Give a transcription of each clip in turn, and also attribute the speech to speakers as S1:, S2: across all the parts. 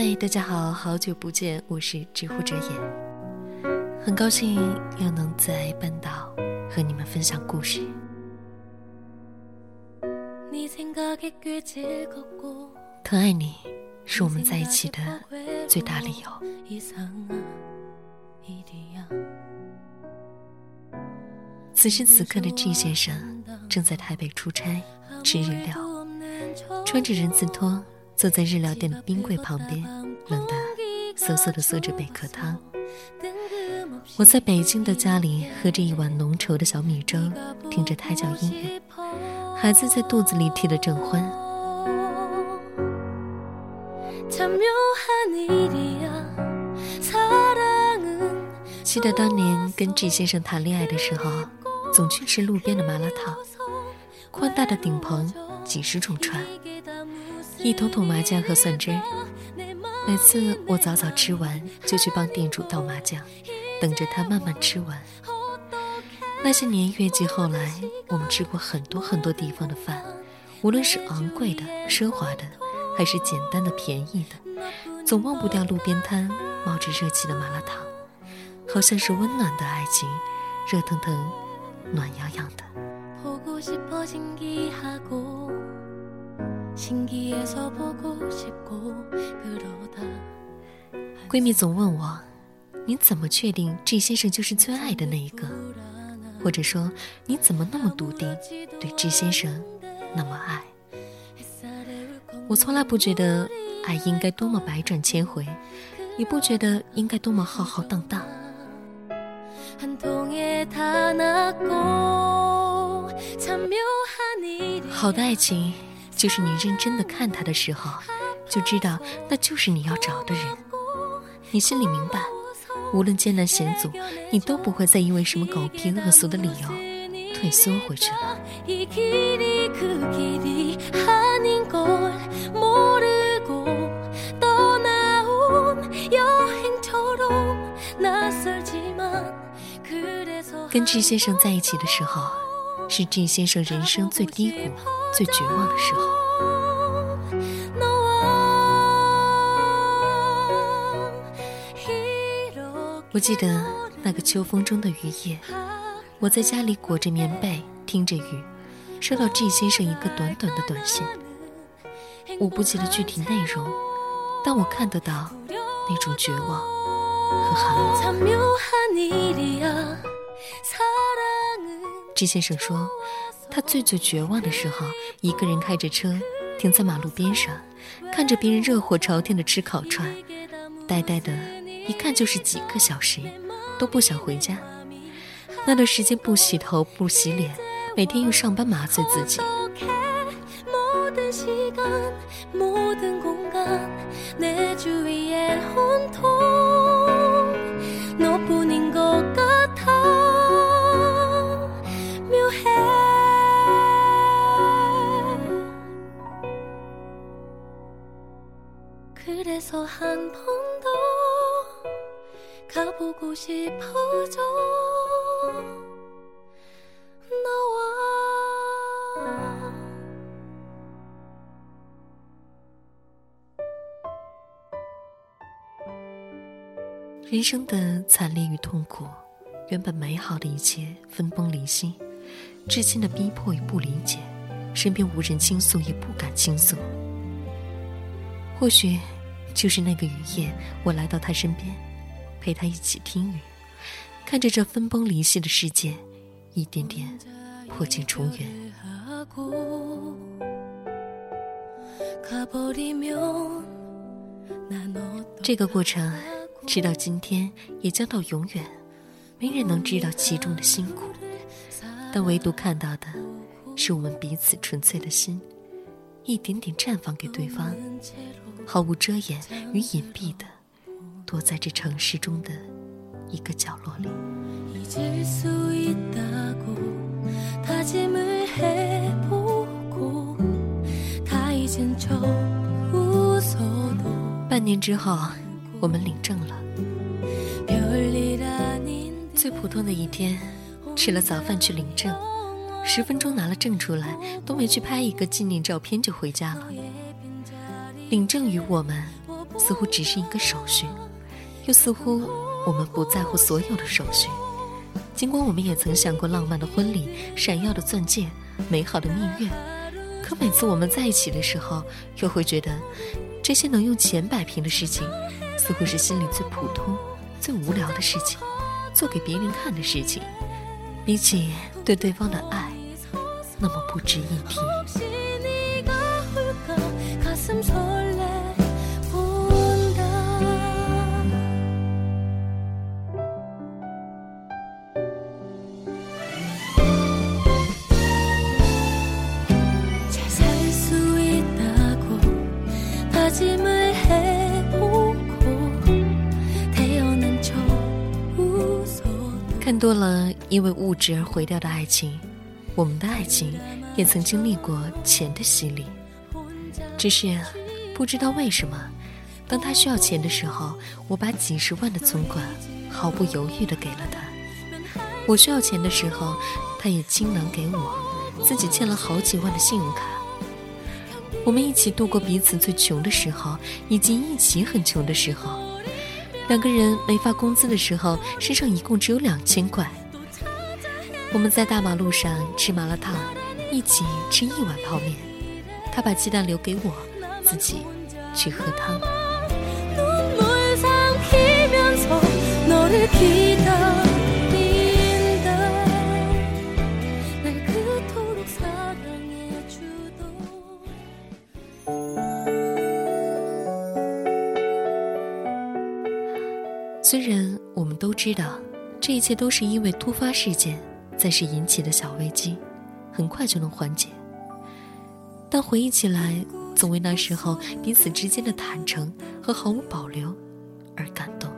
S1: 嗨，大家好，好久不见，我是知乎者也，很高兴又能在半岛和你们分享故事。疼爱你，是我们在一起的最大理由。此时此刻的 G 先生正在台北出差，吃日料，穿着人字拖。坐在日料店的冰柜旁边，冷的瑟瑟的嗦着贝壳汤。我在北京的家里喝着一碗浓稠的小米粥，听着胎教音乐，孩子在肚子里踢得正欢。记得当年跟 G 先生谈恋爱的时候，总去吃路边的麻辣烫，宽大的顶棚，几十种串。一桶桶麻酱和蒜汁儿，每次我早早吃完，就去帮店主倒麻酱，等着他慢慢吃完。那些年月季后来，我们吃过很多很多地方的饭，无论是昂贵的、奢华的，还是简单的、便宜的，总忘不掉路边摊冒着热气的麻辣烫，好像是温暖的爱情，热腾腾、暖洋洋的。闺蜜总问我：“你怎么确定 G 先生就是最爱的那一个？或者说，你怎么那么笃定对 G 先生那么爱？”我从来不觉得爱应该多么百转千回，也不觉得应该多么浩浩荡荡。好的爱情。就是你认真的看他的时候，就知道那就是你要找的人。你心里明白，无论艰难险阻，你都不会再因为什么狗屁恶俗的理由退缩回去了。跟 G 先生在一起的时候，是 G 先生人生最低谷。最绝望的时候，我记得那个秋风中的雨夜，我在家里裹着棉被，听着雨，收到 G 先生一个短短的短信。我不记得具体内容，但我看得到那种绝望和寒冷。G 先生说。他最最绝望的时候，一个人开着车停在马路边上，看着别人热火朝天的吃烤串，呆呆的，一看就是几个小时，都不想回家。那段时间不洗头不洗脸，每天用上班麻醉自己。人生的惨烈与痛苦，原本美好的一切分崩离析，至亲的逼迫与不理解，身边无人倾诉也不敢倾诉。或许，就是那个雨夜，我来到他身边，陪他一起听雨，看着这分崩离析的世界，一点点破镜重圆。这个过程。直到今天，也将到永远，没人能知道其中的辛苦，但唯独看到的，是我们彼此纯粹的心，一点点绽放给对方，毫无遮掩与隐蔽的，躲在这城市中的一个角落里。半年之后。我们领证了。最普通的一天，吃了早饭去领证，十分钟拿了证出来，都没去拍一个纪念照片就回家了。领证于我们，似乎只是一个手续，又似乎我们不在乎所有的手续。尽管我们也曾想过浪漫的婚礼、闪耀的钻戒、美好的蜜月，可每次我们在一起的时候，又会觉得这些能用钱摆平的事情，似乎是心里最普通、最无聊的事情，做给别人看的事情，比起对对方的爱，那么不值一提。看多了因为物质而毁掉的爱情，我们的爱情也曾经历过钱的洗礼。只是不知道为什么，当他需要钱的时候，我把几十万的存款毫不犹豫地给了他；我需要钱的时候，他也倾囊给我，自己欠了好几万的信用卡。我们一起度过彼此最穷的时候，以及一起很穷的时候。两个人没发工资的时候，身上一共只有两千块。我们在大马路上吃麻辣烫，一起吃一碗泡面。他把鸡蛋留给我，自己去喝汤。虽然我们都知道，这一切都是因为突发事件暂时引起的小危机，很快就能缓解。但回忆起来，总为那时候彼此之间的坦诚和毫无保留而感动。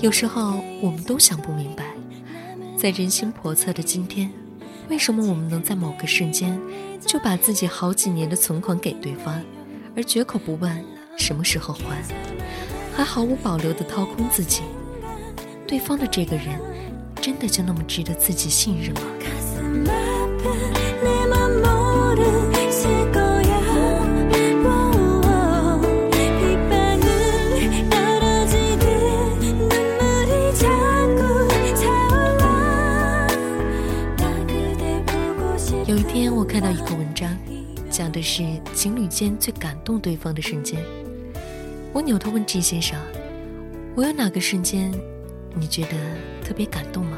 S1: 有时候，我们都想不明白，在人心叵测的今天。为什么我们能在某个瞬间就把自己好几年的存款给对方，而绝口不问什么时候还，还毫无保留地掏空自己？对方的这个人，真的就那么值得自己信任吗？看到一个文章，讲的是情侣间最感动对方的瞬间。我扭头问 G 先生：“我有哪个瞬间，你觉得特别感动吗？”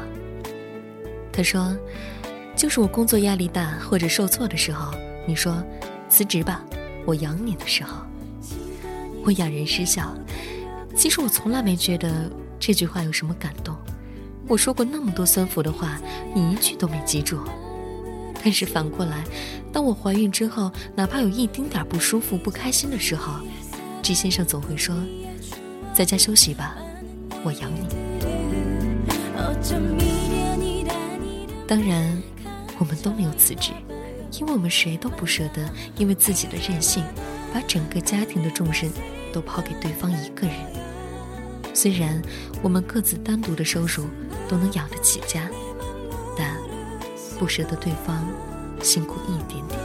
S1: 他说：“就是我工作压力大或者受挫的时候，你说辞职吧，我养你的时候。”我哑然失笑。其实我从来没觉得这句话有什么感动。我说过那么多酸腐的话，你一句都没记住。但是反过来，当我怀孕之后，哪怕有一丁点不舒服、不开心的时候，G 先生总会说：“在家休息吧，我养你。”当然，我们都没有辞职，因为我们谁都不舍得因为自己的任性，把整个家庭的重任都抛给对方一个人。虽然我们各自单独的收入都能养得起家。不舍得对方辛苦一点点。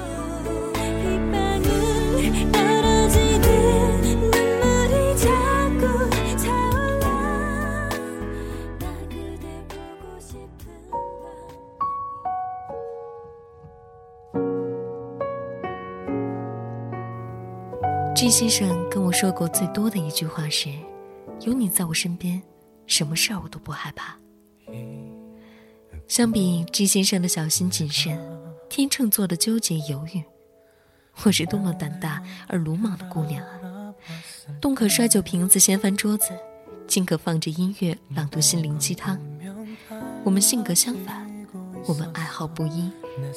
S1: G 先生跟我说过最多的一句话是：“有你在我身边，什么事儿我都不害怕。”相比 G 先生的小心谨慎，天秤座的纠结犹豫，我是多么胆大而鲁莽的姑娘啊！动可摔酒瓶子掀翻桌子，静可放着音乐朗读心灵鸡汤。我们性格相反，我们爱好不一，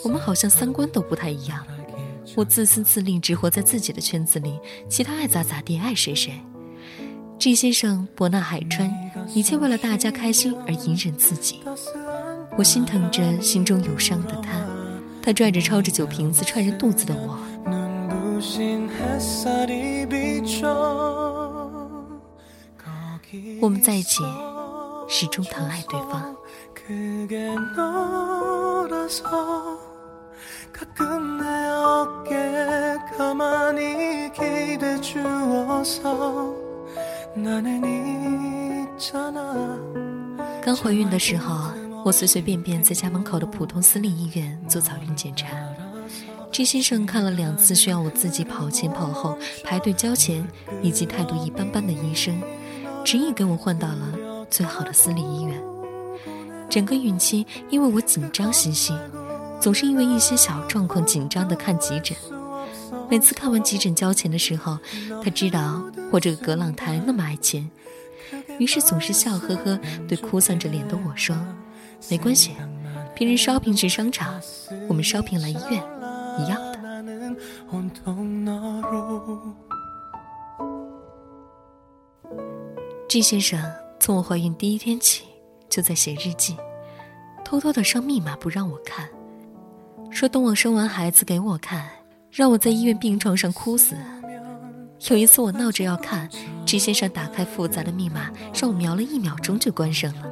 S1: 我们好像三观都不太一样。我自私自利，只活在自己的圈子里，其他爱咋咋地，爱谁谁。G 先生博纳海川，一切为了大家开心而隐忍自己。我心疼着心中有伤的他，他拽着抄着酒瓶子踹着肚子的我。我们在一起，始终疼爱对方，刚怀孕的时候，我随随便便在家门口的普通私立医院做早孕检查。G 先生看了两次需要我自己跑前跑后、排队交钱以及态度一般般的医生，执意给我换到了最好的私立医院。整个孕期，因为我紧张兮兮，总是因为一些小状况紧张的看急诊。每次看完急诊交钱的时候，他知道我这个葛朗台那么爱钱，于是总是笑呵呵对哭丧着脸的我说：“没关系，别人 shopping 去商场，我们 shopping 来医院。”一样的。G 先生从我怀孕第一天起就在写日记，偷偷的上密码不让我看，说等我生完孩子给我看，让我在医院病床上哭死。有一次我闹着要看，G 先生打开复杂的密码，让我瞄了一秒钟就关上了。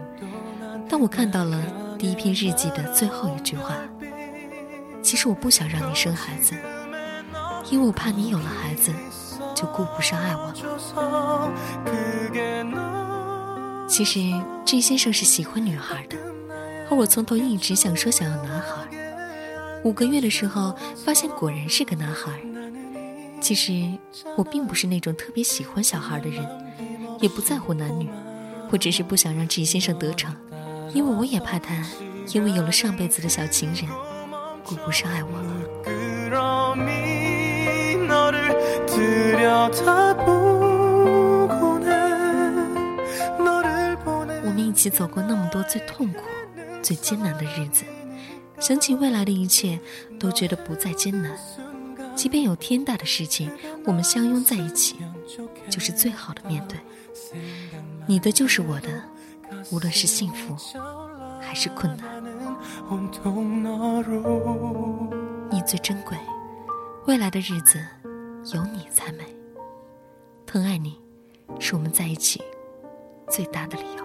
S1: 当我看到了第一篇日记的最后一句话。其实我不想让你生孩子，因为我怕你有了孩子就顾不上爱我了。其实 G 先生是喜欢女孩的，而我从头一直想说想要男孩。五个月的时候发现果然是个男孩。其实我并不是那种特别喜欢小孩的人，也不在乎男女，我只是不想让 G 先生得逞，因为我也怕他因为有了上辈子的小情人。顾不上爱我了。我们一起走过那么多最痛苦、最艰难的日子，想起未来的一切，都觉得不再艰难。即便有天大的事情，我们相拥在一起，就是最好的面对。你的就是我的，无论是幸福还是困难。你最珍贵，未来的日子有你才美。疼爱你，是我们在一起最大的理由。